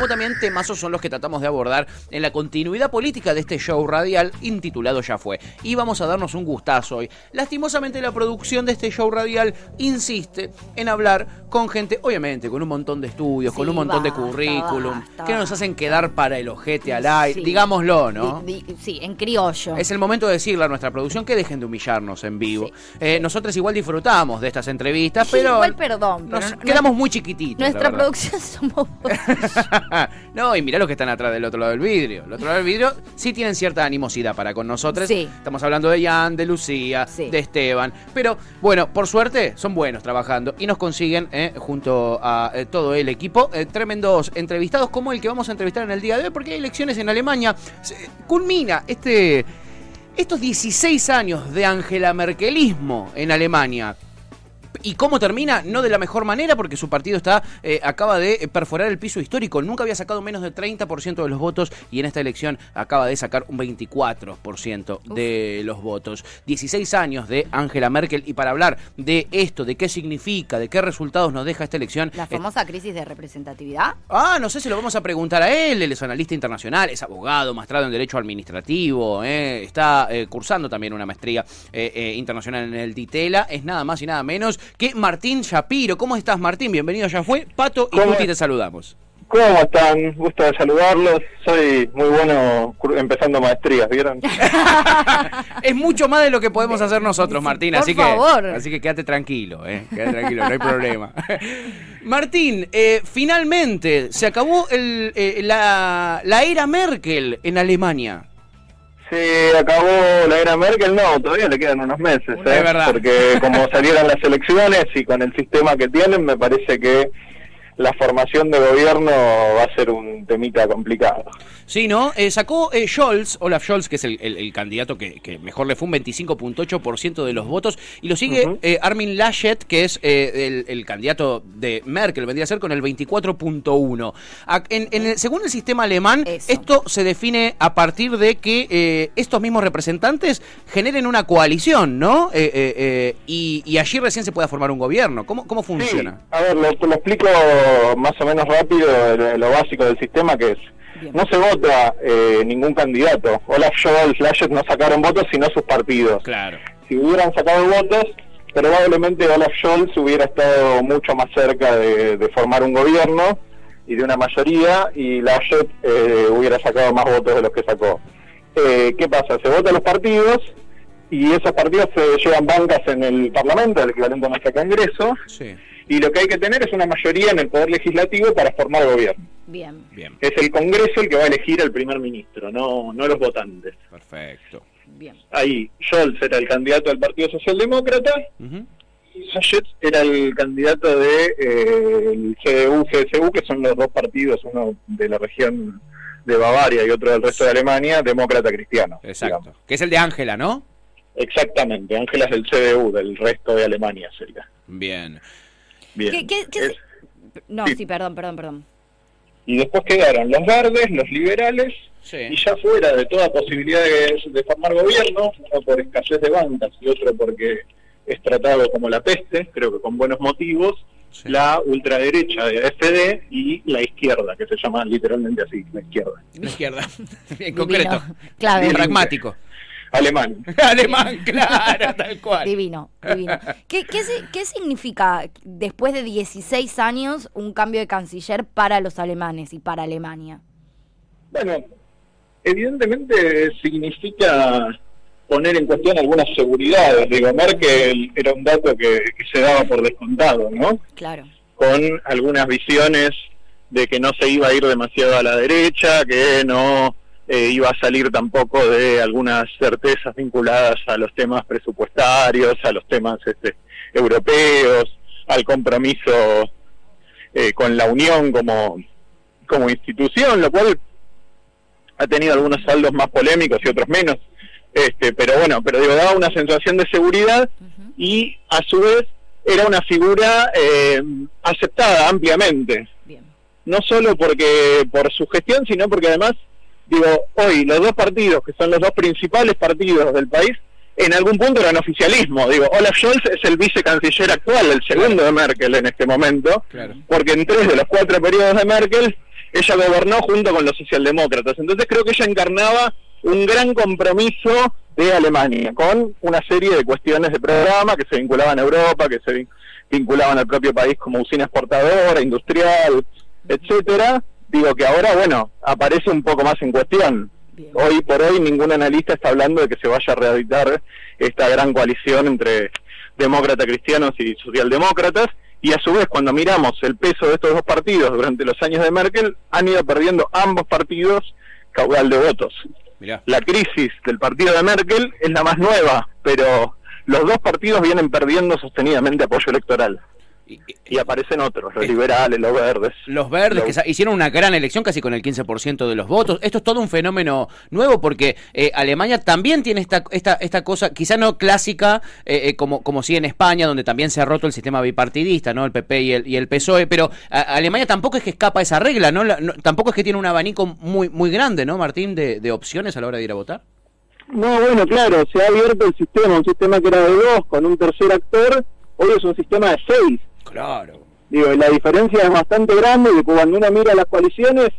Como también temazos son los que tratamos de abordar en la continuidad política de este show radial intitulado Ya Fue. Y vamos a darnos un gustazo hoy. Lastimosamente la producción de este show radial insiste en hablar con gente, obviamente, con un montón de estudios, con un montón de currículum, basta, que nos hacen quedar para el ojete al aire. Sí. Digámoslo, ¿no? Di- di- sí, en criollo. Es el momento de decirle a nuestra producción que dejen de humillarnos en vivo. Eh, nosotros igual disfrutamos de estas entrevistas, pero igual perdón, pero no- quedamos muy chiquititos. Nuestra producción somos vos. no, y mirá los que están atrás del otro lado del vidrio. El otro lado del vidrio sí tienen cierta animosidad para con nosotros. Sí. Estamos hablando de Jan, de Lucía, Sí. de Esteban. Pero bueno, por suerte son buenos trabajando y nos consiguen, eh, junto a eh, todo el equipo, eh, tremendos entrevistados como el que vamos a entrevistar en el día de hoy, porque hay elecciones en Alemania. Se- culmina este. Estos 16 años de Angela Merkelismo en Alemania, ¿Y cómo termina? No de la mejor manera, porque su partido está eh, acaba de eh, perforar el piso histórico. Nunca había sacado menos del 30% de los votos y en esta elección acaba de sacar un 24% de los votos. 16 años de Angela Merkel y para hablar de esto, de qué significa, de qué resultados nos deja esta elección. La eh, famosa crisis de representatividad. Ah, no sé si lo vamos a preguntar a él. Él es analista internacional, es abogado, maestrado en Derecho Administrativo, eh, está eh, cursando también una maestría eh, eh, internacional en el Ditela. Es nada más y nada menos que Martín Shapiro. ¿Cómo estás, Martín? Bienvenido, ya fue. Pato y. Tuti te saludamos. ¿Cómo están? Gusto de saludarlos. Soy muy bueno empezando maestrías, ¿vieron? Es mucho más de lo que podemos hacer nosotros, Martín. Por así que, así que quédate tranquilo, eh. Quédate tranquilo, no hay problema. Martín, eh, finalmente se acabó el, eh, la, la era Merkel en Alemania. Se acabó la era Merkel, no, todavía le quedan unos meses, ¿eh? Es verdad. Porque como salieron las elecciones y con el sistema que tienen, me parece que la formación de gobierno va a ser un temita complicado. Sí, ¿no? Eh, sacó eh, Scholz, Olaf Scholz, que es el, el- el candidato que, que mejor le fue, un 25.8% de los votos. Y lo sigue eh, Armin Laschet, que es eh, el, el candidato de Merkel, vendría a ser con el 24.1%. Ac- En, en el- según el sistema alemán, Eso. esto se define a partir de que eh, estos mismos representantes generen una coalición, ¿no? Eh, eh, eh, y, y allí recién se pueda formar un gobierno. ¿Cómo, cómo funciona? Sí, a ver, lo, lo explico más o menos rápido, lo, lo básico del sistema que es. Bien. No se vota eh, ningún candidato. Olaf Scholz, Laschet no sacaron votos, sino sus partidos. Claro. si hubieran sacado votos, probablemente Olaf Scholz hubiera estado mucho más cerca de, de formar un gobierno y de una mayoría, y Laschet eh, hubiera sacado más votos de los que sacó. Eh, ¿Qué pasa? Se votan los partidos y esos partidos se llevan bancas en el Parlamento, el equivalente a nuestro Congreso, Sí. Y lo que hay que tener es una mayoría en el Poder Legislativo para formar gobierno. Bien. Bien. Es el Congreso el que va a elegir al primer ministro, no, no los votantes. Perfecto. Bien. Ahí, Scholz era el candidato del Partido Socialdemócrata, Ujú. Laschet era el candidato de eh, el CDU, CSU, que son los dos partidos, uno de la región de Bavaria y otro del resto de Alemania, demócrata cristiano. Exacto. digamos. Que es el de Ángela, ¿no? Exactamente, Ángela es del CDU, del resto de Alemania sería. Bien. Bien. ¿Qué- qué- qué- Es- No, Sí. sí, perdón, perdón, perdón. y después quedaron los verdes, los liberales, y ya fuera de toda posibilidad de, de formar gobierno, uno por escasez de bancas y otro porque es tratado como la peste, creo que con buenos motivos, Sí. la ultraderecha de AfD y la izquierda, que se llama literalmente así, la izquierda. La izquierda. Bien Divino. concreto. Bien pragmático. Alemán. Alemán, claro, tal cual. Divino, divino. ¿Qué, qué, si- qué significa después de 16 años un cambio de canciller para los alemanes y para Alemania? Bueno, evidentemente significa poner en cuestión algunas seguridades. Digo, Merkel era un dato que, que se daba por descontado, ¿no? Claro. con algunas visiones de que no se iba a ir demasiado a la derecha, que no eh, iba a salir tampoco de algunas certezas vinculadas a los temas presupuestarios, a los temas este, europeos, al compromiso eh, con la Unión como, como institución, lo cual ha tenido algunos saldos más polémicos y otros menos, este, pero bueno, pero digo, daba una sensación de seguridad y a su vez era una figura eh, aceptada ampliamente, Bien. no solo porque por su gestión, sino porque además, digo, hoy los dos partidos, que son los dos principales partidos del país, en algún punto eran oficialismo. Digo, Olaf Scholz es el vicecanciller actual, el segundo de Merkel en este momento, porque en tres de los cuatro periodos de Merkel ella gobernó junto con los socialdemócratas. Entonces creo que ella encarnaba un gran compromiso de Alemania, con una serie de cuestiones de programa que se vinculaban a Europa, que se vinculaban al propio país como usina exportadora, industrial, etcétera. Digo que ahora, bueno, aparece un poco más en cuestión. Hoy por hoy ningún analista está hablando de que se vaya a reeditar esta gran coalición entre demócratas cristianos y socialdemócratas. Y a su vez, cuando miramos el peso de estos dos partidos durante los años de Merkel, han ido perdiendo ambos partidos caudal de votos. La crisis del partido de Merkel es la más nueva, pero los dos partidos vienen perdiendo sostenidamente apoyo electoral. Y, aparecen otros, los liberales, los verdes. Los verdes, que hicieron una gran elección casi con el 15% de los votos. Esto es todo un fenómeno nuevo porque eh, Alemania también tiene esta, esta, esta cosa, quizá no clásica, eh, eh, como, como sí en España, donde también se ha roto el sistema bipartidista, ¿no? El PP y el, y el PSOE, pero Alemania tampoco es que escapa esa regla, ¿no? Tampoco es que tiene un abanico muy, muy grande, ¿no, Martín, de, de opciones a la hora de ir a votar. No, bueno, claro, se ha abierto el sistema, un sistema que era de dos, con un tercer actor, hoy es un sistema de seis Claro. Digo, la diferencia es bastante grande y cuando uno mira las coaliciones,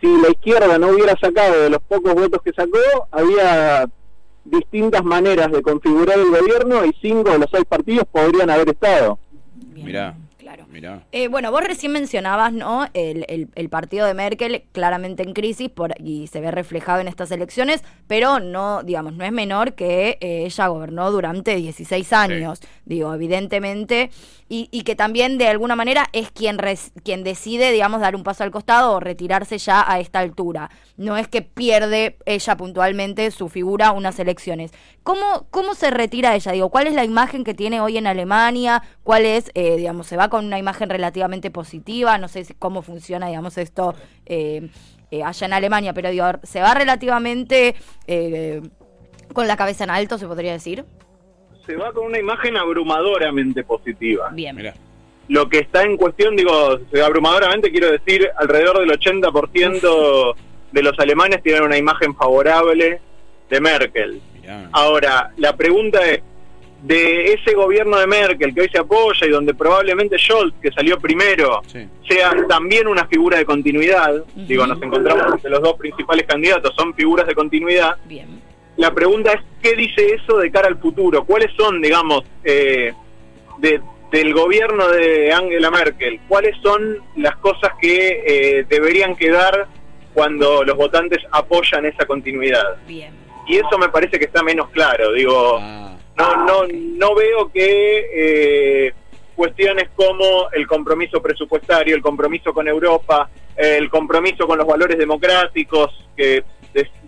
si la izquierda no hubiera sacado de los pocos votos que sacó, había distintas maneras de configurar el gobierno y cinco de los seis partidos podrían haber estado. Mirá. Eh, bueno, vos recién mencionabas, ¿no? El, el, partido de Merkel claramente en crisis por, y se ve reflejado en estas elecciones, pero no, digamos, no es menor que eh, ella gobernó durante 16 años. Digo, evidentemente, y, y, que también de alguna manera es quien, quien decide, digamos, dar un paso al costado o retirarse ya a esta altura. No es que pierde ella puntualmente su figura unas elecciones. ¿Cómo, cómo se retira ella? Digo, ¿cuál es la imagen que tiene hoy en Alemania? ¿Cuál es, eh, digamos, se va con una imagen relativamente positiva? No sé cómo funciona, digamos, esto eh, eh, allá en Alemania, pero digo, ¿se va relativamente con la cabeza en alto, se podría decir? Se va con una imagen abrumadoramente positiva. Bien. Lo que está en cuestión, digo, abrumadoramente quiero decir, alrededor del 80% de los alemanes tienen una imagen favorable de Merkel. Ahora, la pregunta es, de ese gobierno de Merkel que hoy se apoya y donde probablemente Scholz, que salió primero, sea también una figura de continuidad, digo, nos encontramos entre los dos principales candidatos, son figuras de continuidad. Bien. La pregunta es, ¿qué dice eso de cara al futuro? ¿Cuáles son, digamos, eh, del gobierno de Angela Merkel? ¿Cuáles son las cosas que eh, deberían quedar cuando los votantes apoyan esa continuidad? Bien y eso me parece que está menos claro. Digo, ah. No, no, no veo que eh, cuestiones como el compromiso presupuestario, el compromiso con Europa, el compromiso con los valores democráticos que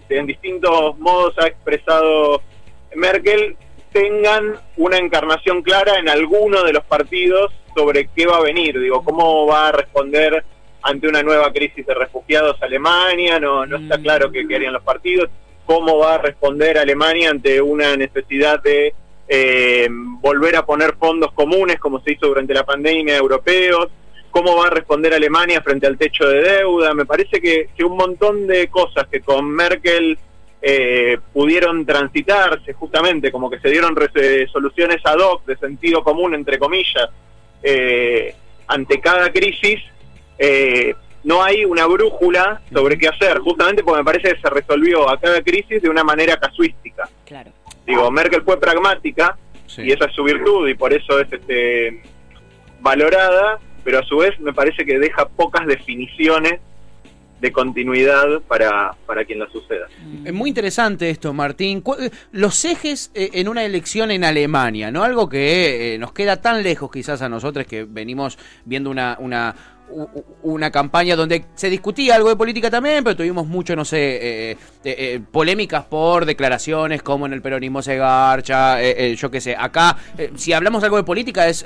en distintos modos ha expresado Merkel tengan una encarnación clara en alguno de los partidos sobre qué va a venir, digo, cómo va a responder ante una nueva crisis de refugiados Alemania, no, no está mm. claro qué harían los partidos. Cómo va a responder Alemania ante una necesidad de eh, volver a poner fondos comunes como se hizo durante la pandemia europeos, cómo va a responder Alemania frente al techo de deuda. Me parece que, un montón de cosas que con Merkel eh, pudieron transitarse justamente, como que se dieron soluciones ad hoc de sentido común, entre comillas, eh, ante cada crisis, no hay una brújula sobre qué hacer, justamente porque me parece que se resolvió a cada crisis de una manera casuística. Claro. Digo, Merkel fue pragmática y esa es su virtud y por eso es este valorada, pero a su vez me parece que deja pocas definiciones de continuidad para, para quien la suceda. Es muy interesante esto, Martín. Eh, los ejes eh, en una elección en Alemania, ¿no? Algo que eh, nos queda tan lejos quizás a nosotros que venimos viendo una, una, una campaña donde se discutía algo de política también, pero tuvimos mucho, no sé, eh, eh, eh, polémicas por declaraciones como en el peronismo se garcha, yo qué sé. Acá, si hablamos algo de política, es,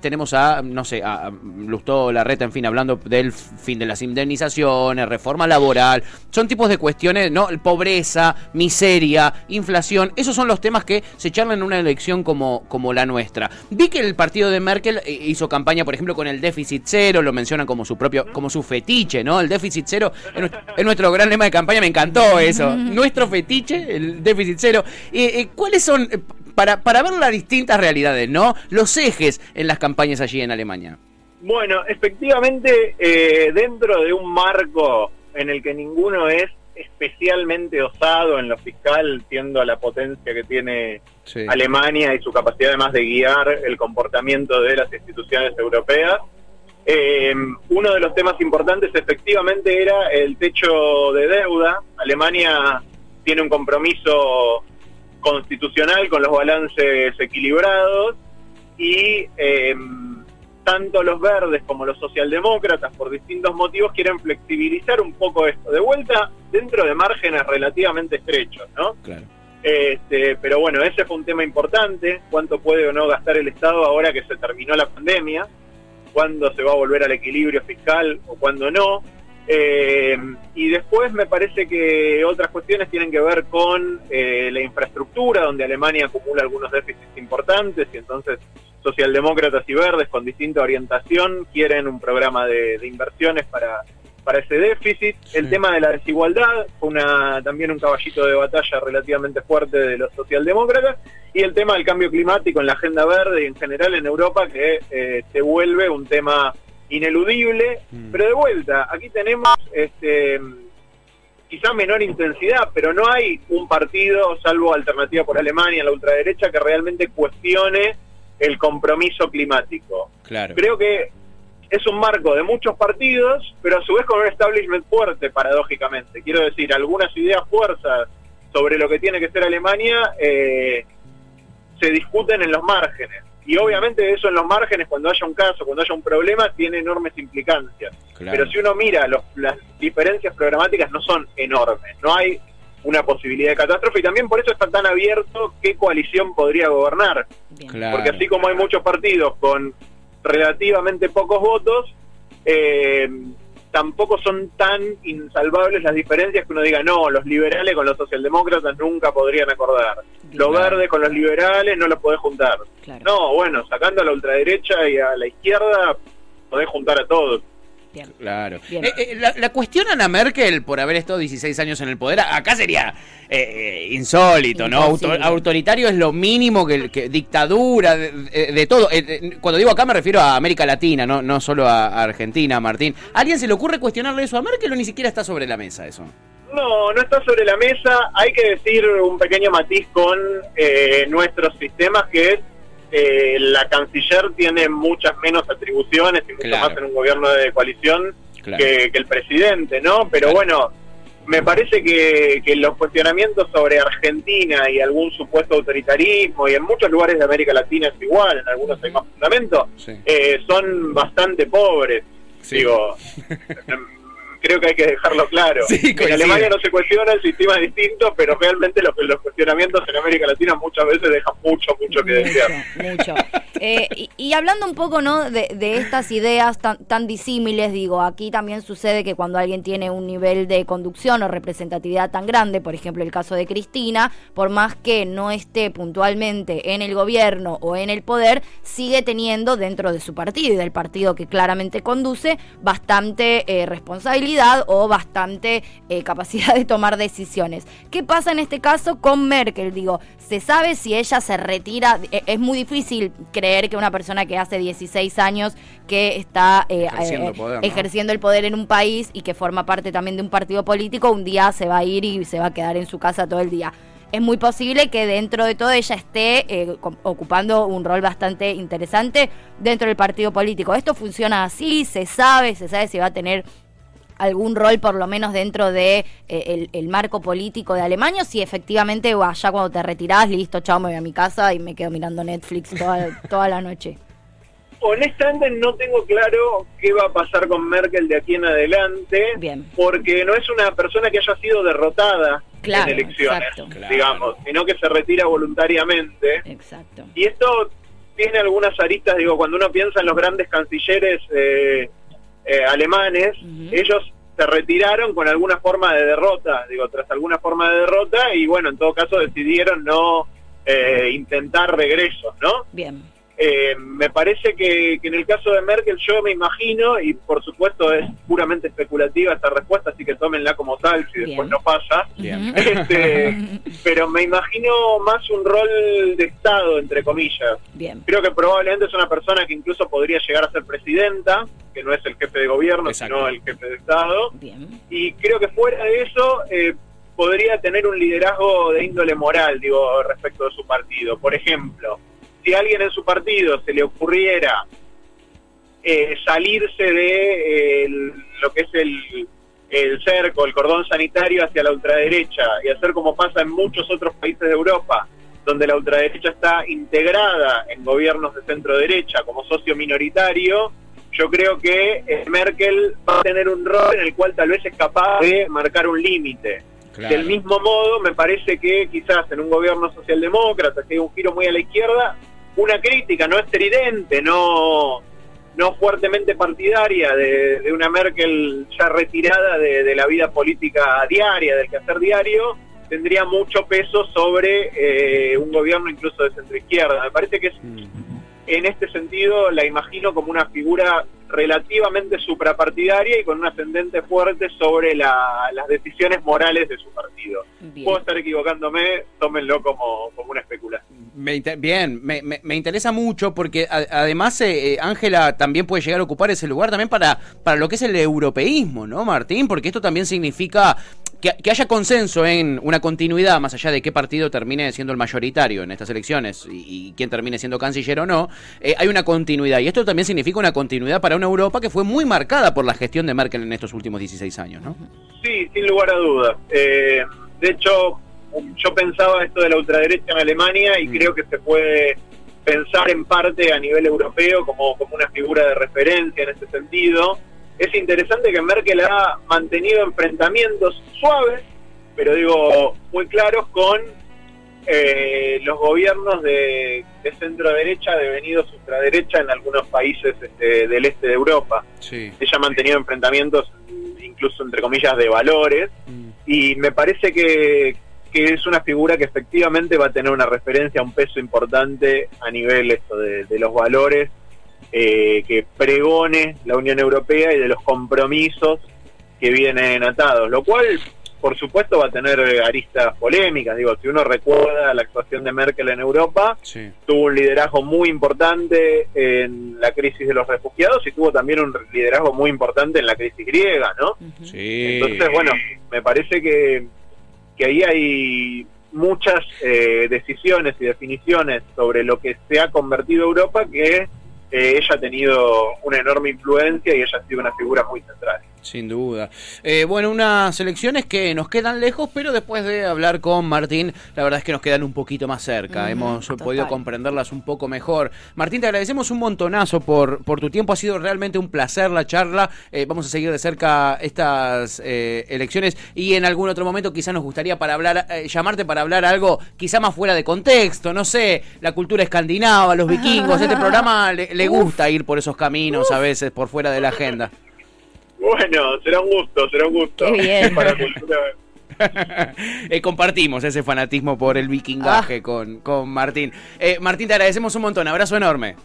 tenemos a, no sé, a Lustó Larreta, en fin, hablando del fin de las indemnizaciones, reforma laboral. Son tipos de cuestiones, ¿no? Pobreza, miseria, inflación. Esos son los temas que se charlan en una elección como, como la nuestra. Vi que el partido de Merkel hizo campaña, por ejemplo, con el déficit cero, lo mencionan como su propio, como su fetiche, ¿no? El déficit cero es nuestro, gran lema de campaña, me encantó eso. Nuestro fetiche, el déficit cero. Eh, ¿Cuáles son, para, para ver las distintas realidades, ¿no? Los ejes en las campañas allí en Alemania. Bueno, efectivamente, dentro de un marco en el que ninguno es especialmente osado en lo fiscal, siendo la potencia que tiene Alemania y su capacidad además de guiar el comportamiento de las instituciones europeas. Eh, uno de los temas importantes efectivamente era el techo de deuda. Alemania tiene un compromiso constitucional con los balances equilibrados y eh, tanto los verdes como los socialdemócratas, por distintos motivos, quieren flexibilizar un poco esto. De vuelta, dentro de márgenes relativamente estrechos, ¿no? Claro. Este, pero bueno, ese fue un tema importante. ¿Cuánto puede o no gastar el Estado ahora que se terminó la pandemia? ¿Cuándo se va a volver al equilibrio fiscal o cuándo no? Eh, y después me parece que otras cuestiones tienen que ver con eh, la infraestructura, donde Alemania acumula algunos déficits importantes y entonces socialdemócratas y verdes con distinta orientación quieren un programa de, inversiones para, para ese déficit. El tema de la desigualdad fue una, también un caballito de batalla relativamente fuerte de los socialdemócratas. Y el tema del cambio climático en la agenda verde y en general en Europa que eh, se vuelve un tema ineludible. Mm. Pero de vuelta, aquí tenemos este, quizá menor intensidad, pero no hay un partido, salvo Alternativa por Alemania, la ultraderecha, que realmente cuestione el compromiso climático. Claro. Creo que es un marco de muchos partidos, pero a su vez con un establishment fuerte, paradójicamente. Quiero decir, algunas ideas fuerzas sobre lo que tiene que ser Alemania eh, se discuten en los márgenes. Y obviamente eso en los márgenes, cuando haya un caso, cuando haya un problema, tiene enormes implicancias. Pero si uno mira, las diferencias programáticas no son enormes. No hay una posibilidad de catástrofe y también por eso está tan abierto qué coalición podría gobernar. Porque así como hay muchos partidos con relativamente pocos votos, eh, tampoco son tan insalvables las diferencias que uno diga, no, los liberales con los socialdemócratas nunca podrían acordar. Los verdes con los liberales no los podés juntar. No, bueno, sacando a la ultraderecha y a la izquierda, podés juntar a todos. Claro. Eh, eh, la, cuestionan a Merkel por haber estado 16 años en el poder. Acá sería eh, insólito, ¿no? autoritario es lo mínimo que, dictadura, de, todo. cuando digo acá me refiero a América Latina, no, no solo a, Argentina, Martín. alguien se le ocurre cuestionarle eso a Merkel o ni siquiera está sobre la mesa eso? No, no está sobre la mesa. Hay que decir un pequeño matiz con nuestros sistemas que es eh, la canciller tiene muchas menos atribuciones y mucho más en un gobierno de coalición que, el presidente, ¿no? Pero bueno, me parece que, los cuestionamientos sobre Argentina y algún supuesto autoritarismo, y en muchos lugares de América Latina es igual, en algunos hay más fundamento, eh, son bastante pobres. Digo, creo que hay que dejarlo claro. en Alemania no se cuestiona, el sistema es distinto, pero realmente los, los cuestionamientos en América Latina muchas veces dejan mucho, mucho que desear. Mucho. Eh, y, hablando un poco ¿no? de, estas ideas tan, disímiles, digo, aquí también sucede que cuando alguien tiene un nivel de conducción o representatividad tan grande, por ejemplo el caso de Cristina, por más que no esté puntualmente en el gobierno o en el poder, sigue teniendo dentro de su partido y del partido que claramente conduce bastante eh, responsabilidad o bastante eh, capacidad de tomar decisiones. ¿Qué pasa en este caso con Merkel? Digo, ¿se sabe si ella se retira? Es muy difícil creer que una persona que hace 16 años que está eh, ejerciendo, eh, ejerciendo el poder en un país y que forma parte también de un partido político, un día se va a ir y se va a quedar en su casa todo el día es muy posible que dentro de todo ella esté ocupando un rol bastante interesante dentro del partido político. Esto funciona así, se sabe, se sabe si va a tener algún rol por lo menos dentro de eh, el, marco político de Alemania, si efectivamente allá cuando te retirás, listo, chao, me voy a mi casa y me quedo mirando Netflix toda, toda la noche. Honestamente no tengo claro qué va a pasar con Merkel de aquí en adelante, Bien. porque no es una persona que haya sido derrotada en elecciones, digamos, sino que se retira voluntariamente. Exacto. Y esto tiene algunas aristas, digo, cuando uno piensa en los grandes cancilleres eh, eh, alemanes, ellos se retiraron con alguna forma de derrota, digo, tras alguna forma de derrota, y bueno, en todo caso decidieron no eh, intentar regresos, ¿no? Bien. Eh, me parece que, que en el caso de Merkel yo me imagino, y por supuesto es puramente especulativa esta respuesta, así que tómenla como tal si después Bien. no pasa. Bien. Este, pero me imagino más un rol de Estado, entre comillas. Bien. Creo que probablemente es una persona que incluso podría llegar a ser presidenta, que no es el jefe de gobierno, Exacto. sino el jefe de Estado. Bien. Y creo que fuera de eso eh, podría tener un liderazgo de índole moral, digo, respecto de su partido. Por ejemplo, si a alguien en su partido se le ocurriera eh, salirse de eh, el- lo que es el, el cerco, el cordón sanitario hacia la ultraderecha y hacer como pasa en muchos otros países de Europa, donde la ultraderecha está integrada en gobiernos de centro derecha como socio minoritario, yo creo que eh, Merkel va a tener un rol en el cual tal vez es capaz de marcar un límite. Claro. Del mismo modo, me parece que quizás en un gobierno socialdemócrata, que hay un giro muy a la izquierda, una crítica no estridente, no, no fuertemente partidaria de, de una Merkel ya retirada de, de la vida política diaria, del quehacer diario, tendría mucho peso sobre eh, un gobierno incluso de centroizquierda. Me parece que es Mm. en este sentido la imagino como una figura relativamente suprapartidaria y con un ascendente fuerte sobre la- las decisiones morales de su partido. Bien. Puedo estar equivocándome, tómenlo como, como una especulación. Me inter- bien, me, me- me interesa mucho porque a- además eh, eh, Ángela también puede llegar a ocupar ese lugar también para, para lo que es el europeísmo, ¿no, Martín? Porque esto también significa que, que haya consenso en una continuidad, más allá de qué partido termine siendo el mayoritario en estas elecciones y, y quién termine siendo canciller o no, eh, hay una continuidad. Y esto también significa una continuidad para una Europa que fue muy marcada por la gestión de Merkel en estos últimos 16 años, ¿no? Sí, sin lugar a dudas. Eh, de hecho, yo pensaba esto de la ultraderecha en Alemania y Mm. creo que se puede pensar en parte a nivel europeo como, como una figura de referencia en ese sentido. Es interesante que Merkel ha mantenido enfrentamientos suaves, pero digo, muy claros con eh, los gobiernos de, de centro derecha devenidos ultraderecha en algunos países este, del este de Europa Sí. ella ha mantenido enfrentamientos incluso entre comillas de valores y me parece que, que es una figura que efectivamente va a tener una referencia, un peso importante a nivel esto de, de los valores eh, que pregone la Unión Europea y de los compromisos que vienen atados, lo cual por supuesto va a tener aristas polémicas, digo, si uno recuerda la actuación de Merkel en Europa, Sí. tuvo un liderazgo muy importante en la crisis de los refugiados y tuvo también un liderazgo muy importante en la crisis griega, ¿no? Sí. Entonces, bueno, me parece que, que ahí hay muchas eh, decisiones y definiciones sobre lo que se ha convertido Europa que eh, ella ha tenido una enorme influencia y ella ha sido una figura muy central. Sin duda. Eh, bueno, unas elecciones que nos quedan lejos, pero después de hablar con Martín, la verdad es que nos quedan un poquito más cerca. Hemos total. podido comprenderlas un poco mejor. Martín, te agradecemos un montonazo por, por tu tiempo. Ha sido realmente un placer la charla. Eh, vamos a seguir de cerca estas eh, elecciones y en algún otro momento quizá nos gustaría para hablar, eh, llamarte para hablar algo quizá más fuera de contexto. No sé, la cultura escandinava, los vikingos. Este programa le, le gusta ir por esos caminos a veces, por fuera de la agenda. Bueno, será un gusto, será un gusto. Qué bien. Para. Eh, compartimos ese fanatismo por el vikingaje con, con Martín. Eh, Martín, te agradecemos un montón. Abrazo enorme.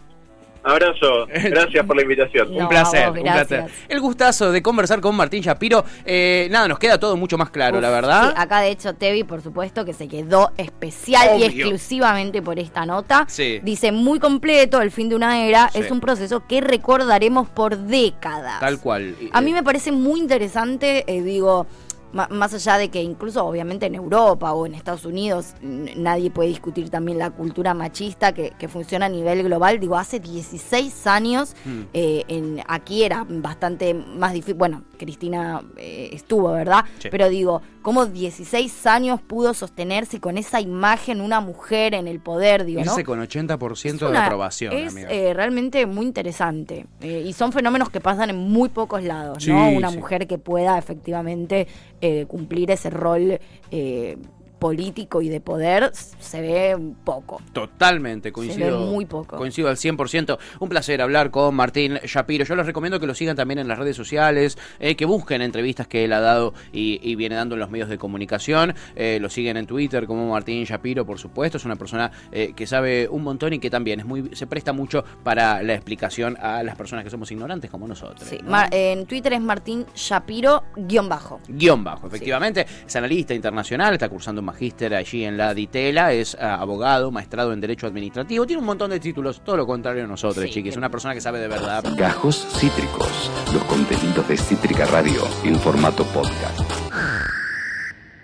Abrazo, gracias por la invitación. No, un placer, vos, un placer. El gustazo de conversar con Martín Shapiro. Eh, nada, nos queda todo mucho más claro, Uf, la verdad. sí, acá de hecho Tevi, por supuesto, que se quedó especial y exclusivamente por esta nota. Sí. Dice muy completo, el fin de una era Sí. es un proceso que recordaremos por décadas. Tal cual. A mí me parece muy interesante, eh, digo, más allá de que incluso obviamente en Europa o en Estados Unidos nadie puede discutir también la cultura machista que, que funciona a nivel global, digo, hace 16 años Hmm. eh, en, aquí era bastante más difícil, bueno, Cristina eh, estuvo, ¿verdad? Sí. Pero digo, ¿cómo 16 años pudo sostenerse con esa imagen una mujer en el poder, digo, ¿no? Con 80% Es de una- aprobación, Es amiga. eh, realmente muy interesante. Y son fenómenos que pasan en muy pocos lados, Sí, ¿no? Una sí. mujer que pueda efectivamente eh, cumplir ese rol eh, político y de poder se ve poco. Totalmente, coincido. Se ve muy poco. Coincido al 100%. Un placer hablar con Martín Shapiro. Yo les recomiendo que lo sigan también en las redes sociales, eh, que busquen entrevistas que él ha dado y, y viene dando en los medios de comunicación. Eh, lo siguen en Twitter como Martín Shapiro, por supuesto. Es una persona eh, que sabe un montón y que también es muy se presta mucho para la explicación a las personas que somos ignorantes como nosotros. Sí, ¿no? Mar- en Twitter es Martín Shapiro guion bajo. Guión bajo, efectivamente. Es analista internacional, está cursando un magíster allí en la Ditela, es ah, abogado, maestrado en Derecho Administrativo, tiene un montón de títulos, todo lo contrario a nosotros, Sí, chiquis. Una persona que sabe de verdad. Gajos Cítricos, los contenidos de Cítrica Radio en formato podcast.